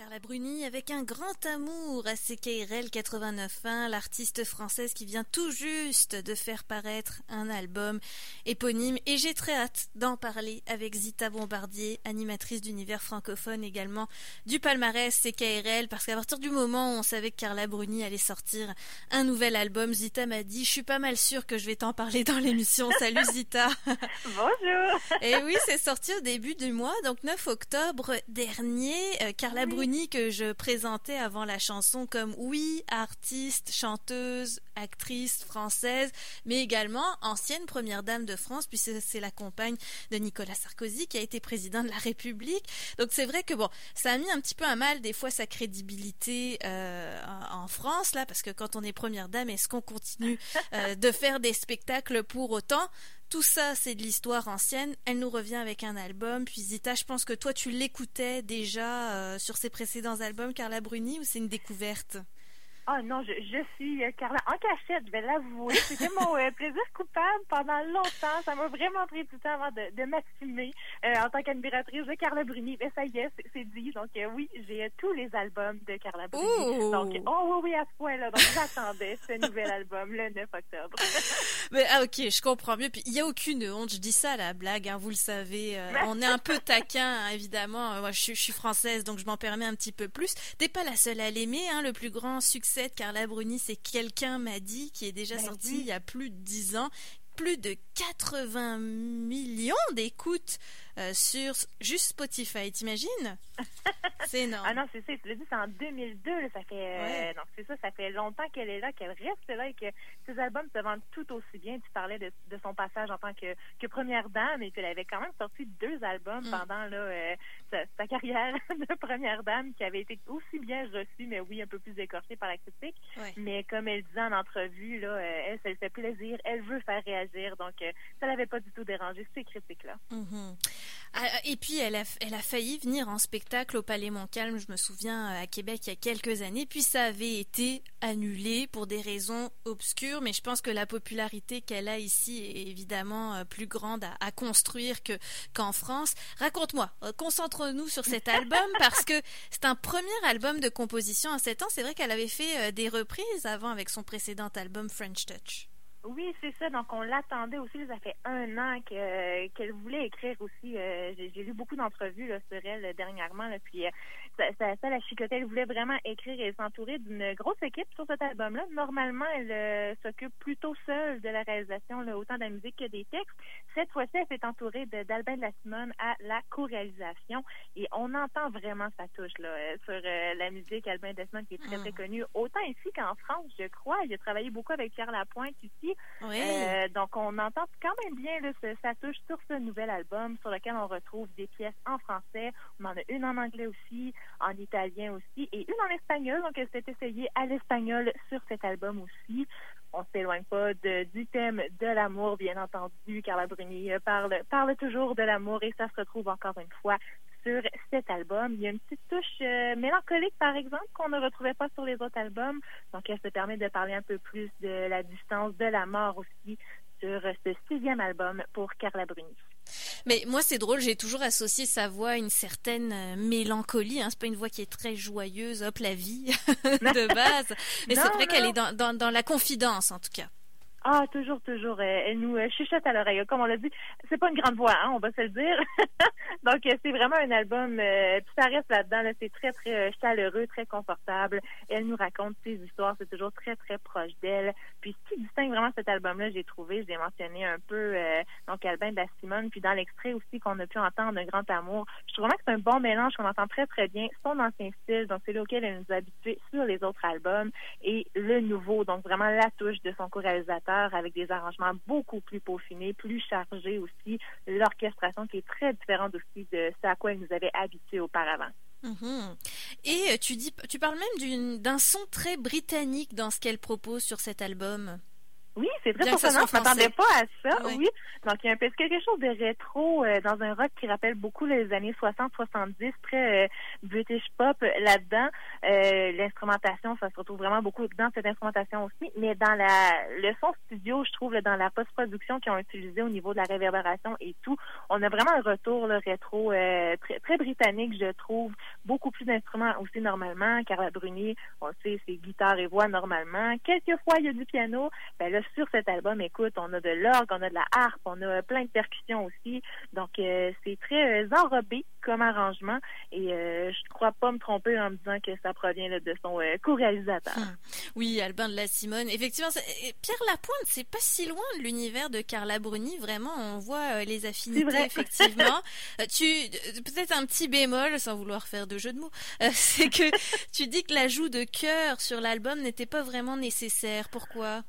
Carla Bruni avec un grand amour à CKRL 89.1, l'artiste française qui vient tout juste de faire paraître un album éponyme et j'ai très hâte d'en parler avec Zita Bombardier, animatrice d'univers francophone également du palmarès CKRL parce qu'à partir du moment où on savait que Carla Bruni allait sortir un nouvel album, Zita m'a dit je suis pas mal sûre que je vais t'en parler dans l'émission. Salut Zita. Bonjour. Et oui, c'est sorti au début du mois, donc 9 octobre dernier. Euh, Carla Bruni que je présentais avant la chanson comme oui, artiste, chanteuse, actrice française, mais également ancienne première dame de France, puisque c'est la compagne de Nicolas Sarkozy qui a été président de la République. Donc c'est vrai que bon, ça a mis un petit peu à mal des fois sa crédibilité euh, en, France là, parce que quand on est première dame, est-ce qu'on continue euh, de faire des spectacles pour autant? Tout ça, c'est de l'histoire ancienne. Elle nous revient avec un album. Puis Zita, je pense que toi, tu l'écoutais déjà euh, sur ses précédents albums, Carla Bruni, ou c'est une découverte? Ah non, je, je suis euh, Carla en cachette, je vais l'avouer. C'était mon euh, plaisir coupable pendant longtemps. Ça m'a vraiment pris du temps avant de, de m'assumer euh, en tant qu'admiratrice de Carla Bruni. Mais ça y est, c'est dit. Donc oui, j'ai tous les albums de Carla Bruni. Donc oh oui, oui, à ce point-là. Donc j'attendais ce nouvel album le 9 octobre. Mais ah ok, je comprends mieux. Puis il y a aucune honte. Je dis ça à la blague, hein, vous le savez. on est un peu taquin, hein, évidemment. Moi, je, je, suis française, donc je m'en permets un petit peu plus. T'es pas la seule à l'aimer. Hein, le plus grand succès Carla Bruni, c'est Quelqu'un m'a dit, qui est déjà sorti il y a plus de 10 ans, plus de 80 millions d'écoutes euh, sur juste Spotify, t'imagines? C'est énorme. Ah non, c'est ça, tu l'as dit, c'est en 2002, ça fait euh, non, c'est ça, ça fait longtemps qu'elle est là, qu'elle reste là et que ses albums se vendent tout aussi bien. Tu parlais de, son passage en tant que, que première dame et puis elle avait quand même sorti deux albums mm. pendant là euh, sa, carrière de première dame qui avait été aussi bien reçue, mais oui, un peu plus écorchée par la critique. Mais comme elle disait en entrevue, là, elle, ça lui fait plaisir, elle veut faire réagir, donc ça l'avait pas du tout dérangé ces critiques-là. Mm-hmm. Ah, et puis elle a, elle a failli venir en spectacle au Palais Montcalm, je me souviens, à Québec il y a quelques années, puis ça avait été annulé pour des raisons obscures, mais je pense que la popularité qu'elle a ici est évidemment euh, plus grande à, construire que qu'en France. Raconte-moi, euh, concentre-nous sur cet album parce que c'est un premier album de composition à 7 ans. C'est vrai qu'elle avait fait euh, des reprises avant avec son précédent album French Touch. Oui, c'est ça. Donc, on l'attendait aussi. Ça fait un an qu'elle voulait écrire aussi. Euh, j'ai lu beaucoup d'entrevues sur elle dernièrement. Là, puis, euh, ça, ça, ça, la chicotait. Elle voulait vraiment écrire et s'entourer d'une grosse équipe sur cet album-là. Normalement, elle euh, s'occupe plutôt seule de la réalisation, là, autant de la musique que des textes. Cette fois-ci, elle s'est entourée d'Albin de, la Simone à la co-réalisation. Et on entend vraiment sa touche là, sur la musique. Albin de Simone qui est très, très ah. connu. Autant ici qu'en France, je crois. Il a travaillé beaucoup avec Pierre Lapointe ici. Euh, donc, on entend quand même bien là, ça touche sur ce nouvel album sur lequel on retrouve des pièces en français. On en a une en anglais aussi, en italien aussi, et une en espagnol. Donc, elle s'est essayée à l'espagnol sur cet album aussi. On s'éloigne pas de, du thème de l'amour, bien entendu. Carla Bruni parle, parle toujours de l'amour et ça se retrouve encore une fois sur cet album. Il y a une petite touche euh, mélancolique, par exemple, qu'on ne retrouvait pas sur les autres albums. Donc, elle se permet de parler un peu plus de la distance, de la mort aussi, sur ce sixième album pour Carla Bruni. Mais moi, c'est drôle, j'ai toujours associé sa voix à une certaine euh, mélancolie. Hein. C'est pas une voix qui est très joyeuse, hop, la vie de base. Mais c'est vrai qu'elle est dans, dans, dans la confidence, en tout cas. Ah, toujours, toujours. Elle, nous euh, chuchote à l'oreille. Comme on l'a dit, c'est pas une grande voix, hein, on va se le dire. Donc, euh, c'est vraiment un album, euh, puis ça reste là-dedans. Là, c'est très, très chaleureux, très confortable. Elle nous raconte ses histoires, c'est toujours très, très proche d'elle. Puis, ce qui distingue vraiment cet album-là, j'ai trouvé, j'ai mentionné un peu, donc, Albin de Simone, puis dans l'extrait aussi qu'on a pu entendre, Un grand amour. Je trouve vraiment que c'est un bon mélange qu'on entend très, très bien. Son ancien style, donc c'est lequel elle nous a habitués sur les autres albums, et le nouveau, donc vraiment la touche de son co-réalisateur avec des arrangements beaucoup plus peaufinés, plus chargés aussi, l'orchestration qui est très différente aussi de ce à quoi elle nous avait habitués auparavant. Mhm. Et euh, tu dis, tu parles même d'un son très britannique dans ce qu'elle propose sur cet album. Oui, c'est très surprenant. Je m'attendais pas à ça. Oui. Donc, il y a un peu quelque chose de rétro euh, dans un rock qui rappelle beaucoup les années 60-70, très euh, British pop là-dedans. Euh, l'instrumentation, ça se retrouve vraiment beaucoup dans cette instrumentation aussi. Mais dans la le son studio, je trouve, dans la post-production qu'ils ont utilisé au niveau de la réverbération et tout, on a vraiment un retour le rétro très, très britannique, je trouve. Beaucoup plus d'instruments aussi normalement. Carla Bruni, on sait, c'est guitare et voix normalement. Quelquefois, il y a du piano. Ben là, sur cet album, écoute, on a de l'orgue, on a de la harpe, on a plein de percussions aussi. Donc, euh, c'est très euh, enrobé comme arrangement. Et euh, je ne crois pas me tromper en me disant que ça provient de son co-réalisateur. Hum. Oui, Albin de la Simone. Effectivement, Pierre Lapointe, c'est pas si loin de l'univers de Carla Bruni. Vraiment, on voit les affinités, effectivement. tu Peut-être un petit bémol, sans vouloir faire de jeu de mots, c'est que tu dis que l'ajout de cœur sur l'album n'était pas vraiment nécessaire. Pourquoi?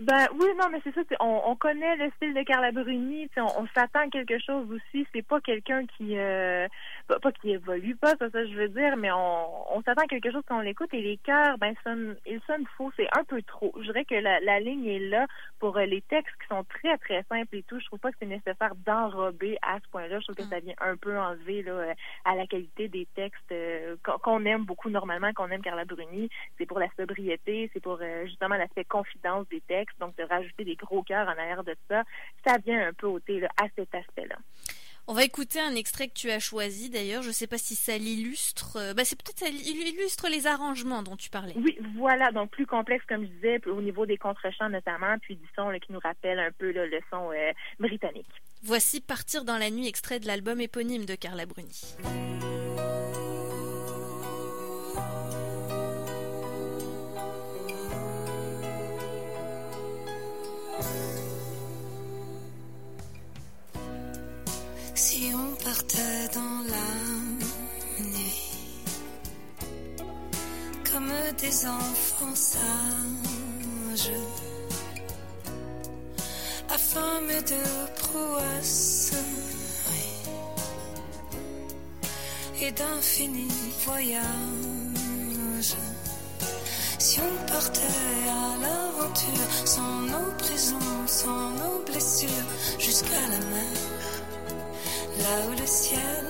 Ben oui, non, mais c'est ça. On, on, connaît le style de Carla Bruni. On, on s'attend à quelque chose aussi. C'est pas quelqu'un qui, euh, pas, qui évolue pas, ça, ça je veux dire, mais on, on s'attend à quelque chose quand on l'écoute. Et les chœurs, ben sonnent, ils sonnent faux. C'est un peu trop. Je dirais que la, la ligne est là pour euh, les textes qui sont très très simples et tout. Je trouve pas que c'est nécessaire d'enrober à ce point-là. Je trouve que mm. ça vient un peu enlever là euh, à la qualité des textes qu'on aime beaucoup normalement, qu'on aime Carla Bruni. C'est pour la sobriété, c'est pour justement l'aspect confidence des textes donc de rajouter des gros cœurs en arrière de ça, ça vient un peu ôter à cet aspect-là. On va écouter un extrait que tu as choisi d'ailleurs. Je ne sais pas si ça l'illustre. Euh, bah, c'est peut-être ça illustre les arrangements dont tu parlais. Oui, voilà. Donc plus complexe comme je disais au niveau des contre-champs notamment, puis du son qui nous rappelle un peu le son euh, britannique. Voici Partir dans la nuit, extrait de l'album éponyme de Carla Bruni. Comme des enfants sages, affamés de prouesse et d'infinis voyages. Si on partait à l'aventure, sans nos prisons, sans nos blessures, jusqu'à la mer le ciel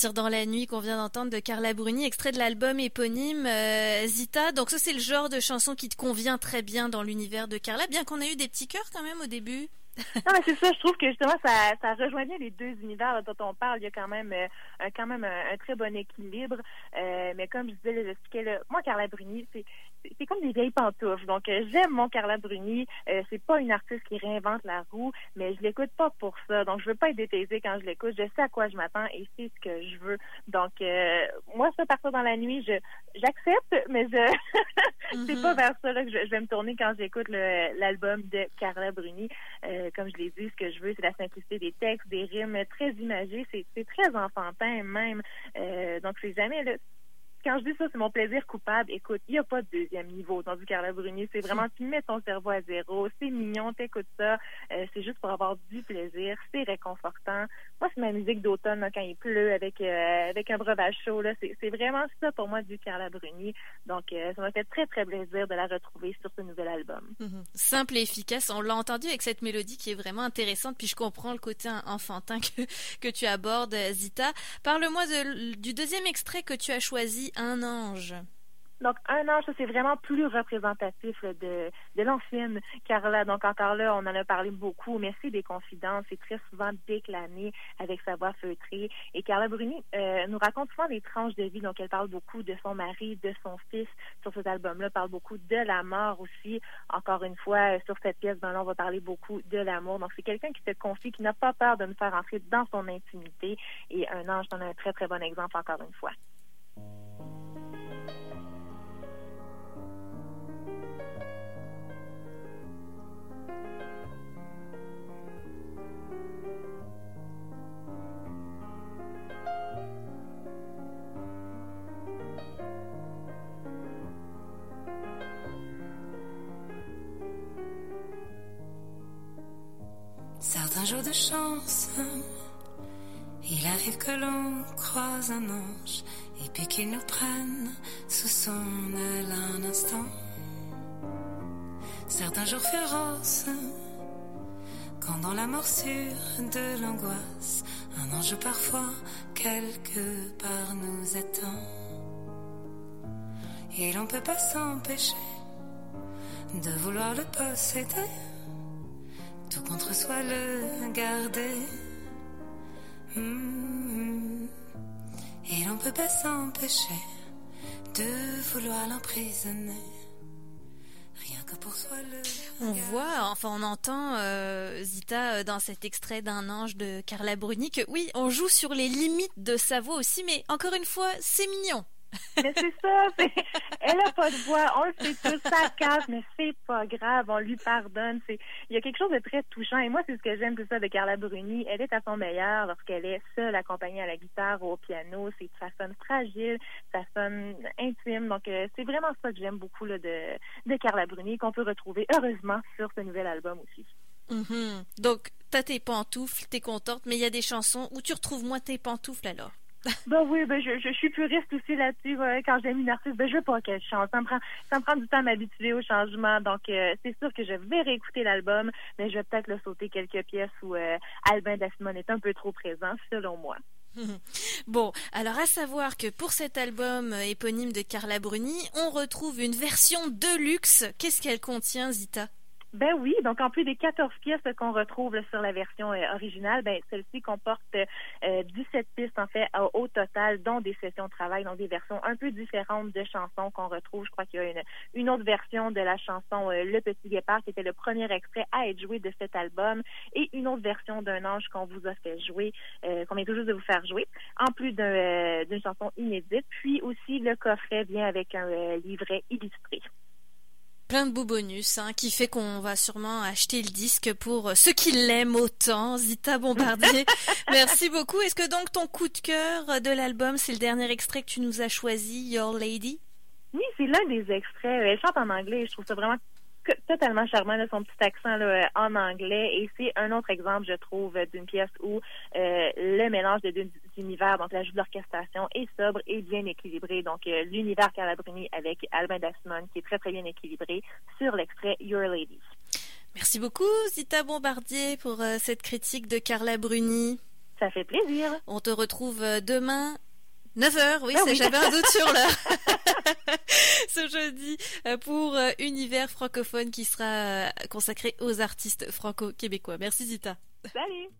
Partir dans la nuit qu'on vient d'entendre de Carla Bruni, extrait de l'album éponyme euh, Zita. Donc ça c'est le genre de chanson qui te convient très bien dans l'univers de Carla, bien qu'on ait eu des petits cœurs quand même au début. non, mais c'est ça, je trouve que justement, ça, ça rejoignait les deux univers dont on parle. Il y a quand même, euh, quand même un, très bon équilibre. Euh, mais comme je disais, j'expliquais, moi, Carla Bruni, c'est, c'est comme des vieilles pantoufles. Donc, euh, j'aime mon Carla Bruni. Euh, c'est pas une artiste qui réinvente la roue, mais je l'écoute pas pour ça. Donc, je veux pas être détaisée quand je l'écoute. Je sais à quoi je m'attends et c'est ce que je veux. Donc, moi, ça, partir dans la nuit, je j'accepte, mais je c'est pas mm-hmm. vers ça que je, vais me tourner quand j'écoute l'album de Carla Bruni. Euh, comme je l'ai dit, ce que je veux, c'est la simplicité des textes, des rimes très imagées. C'est très enfantin même. Euh, donc, c'est jamais là quand je dis ça, c'est mon plaisir coupable. Écoute, il n'y a pas de deuxième niveau dans du Carla Bruni. C'est vraiment, tu mets ton cerveau à zéro. C'est mignon, t'écoutes ça. Euh, c'est juste pour avoir du plaisir. C'est réconfortant. Moi, c'est ma musique d'automne quand il pleut avec euh, avec un breuvage chaud. Là. C'est, vraiment ça pour moi du Carla Bruni. Donc, euh, ça m'a fait très, très plaisir de la retrouver sur ce nouvel album. Mm-hmm. Simple et efficace. On l'a entendu avec cette mélodie qui est vraiment intéressante. Puis je comprends le côté enfantin que, que tu abordes, Zita. Parle-moi du deuxième extrait que tu as choisi un ange. Donc, un ange, c'est vraiment plus représentatif de, de l'ancienne Carla. Donc, encore là, on en a parlé beaucoup, mais c'est des confidences. C'est très souvent déclamé avec sa voix feutrée. Et Carla Bruni euh, nous raconte souvent des tranches de vie. Donc, elle parle beaucoup de son mari, de son fils sur cet album-là. parle beaucoup de la mort aussi. Encore une fois, sur cette pièce, ben là, on va parler beaucoup de l'amour. Donc, c'est quelqu'un qui se confie, qui n'a pas peur de nous faire entrer dans son intimité. Et un ange, en a un très, très bon exemple, encore une fois. Certains jours de chance, il arrive que l'on croise un ange et puis qu'il nous prenne sous son aile un instant. certains jours féroces, quand dans la morsure de l'angoisse, un ange parfois quelque part nous attend. Et l'on peut pas s'empêcher de vouloir le posséder, tout contre soi le garder. Hmm. Et l'on peut pas s'empêcher de vouloir l'emprisonner. Rien que pour soi le. On voit, enfin on entend euh, Zita euh, dans cet extrait d'un ange de Carla Bruni que oui, on joue sur les limites de sa voix aussi, mais encore une fois, c'est mignon. Mais c'est ça, elle a pas de voix, on le sait tous, ça casse, mais c'est pas grave, on lui pardonne. C'est, il y a quelque chose de très touchant, et moi c'est ce que j'aime tout ça de Carla Bruni. Elle est à son meilleur lorsqu'elle est seule, accompagnée à la guitare ou au piano. C'est, ça sonne fragile, ça sonne intime. Donc euh, c'est vraiment ça que j'aime beaucoup là, de de Carla Bruni qu'on peut retrouver heureusement sur ce nouvel album aussi. Mhm. Donc, t'as tes pantoufles, t'es contente, mais il y a des chansons où tu retrouves moins tes pantoufles alors? Ben oui, ben je, je, suis puriste aussi là-dessus. Quand j'aime une artiste, ben je veux pas qu'elle change. Ça me prend, ça me prend du temps à m'habituer au changement. Donc euh, c'est sûr que je vais réécouter l'album, mais je vais peut-être le sauter quelques pièces où euh, Albin Dassimone est un peu trop présent, selon moi. Bon, alors à savoir que pour cet album euh, éponyme de Carla Bruni, on retrouve une version de luxe. Qu'est-ce qu'elle contient, Zita? Ben oui, donc en plus des 14 pièces qu'on retrouve sur la version euh, originale, ben celle-ci comporte euh, 17 pistes en fait au, total, dont des sessions de travail, donc des versions un peu différentes de chansons qu'on retrouve. Je crois qu'il y a une, autre version de la chanson euh, Le Petit Guépard qui était le premier extrait à être joué de cet album et une autre version d'un ange qu'on vous a fait jouer, euh, qu'on vient juste de vous faire jouer, en plus d'un, d'une chanson inédite. Puis aussi le coffret vient avec un livret illustré. Plein de beaux bonus, hein, qui fait qu'on va sûrement acheter le disque pour euh, ceux qui l'aiment autant. Zita Bombardier, merci beaucoup. Est-ce que donc ton coup de cœur de l'album, c'est le dernier extrait que tu nous as choisi, Your Lady? Oui, c'est l'un des extraits. Elle chante en anglais. Je trouve ça vraiment totalement charmant, là, son petit accent là, en anglais. Et c'est un autre exemple, je trouve, d'une pièce où euh, le mélange des deux univers, donc l'ajout de l'orchestration, est sobre et bien équilibré. Donc, euh, l'univers Calabrini avec Albin Dassimone, qui est très, très bien équilibré sur l'extrait Your Lady. Merci beaucoup, Zita Bombardier, pour euh, cette critique de Carla Bruni. Ça fait plaisir. On te retrouve euh, demain 9h, oui, Ah c'est- oui. j'avais un doute sur l'heure. Ce jeudi euh, pour euh, Univers francophone qui sera euh, consacré aux artistes franco-québécois. Merci Zita. Salut!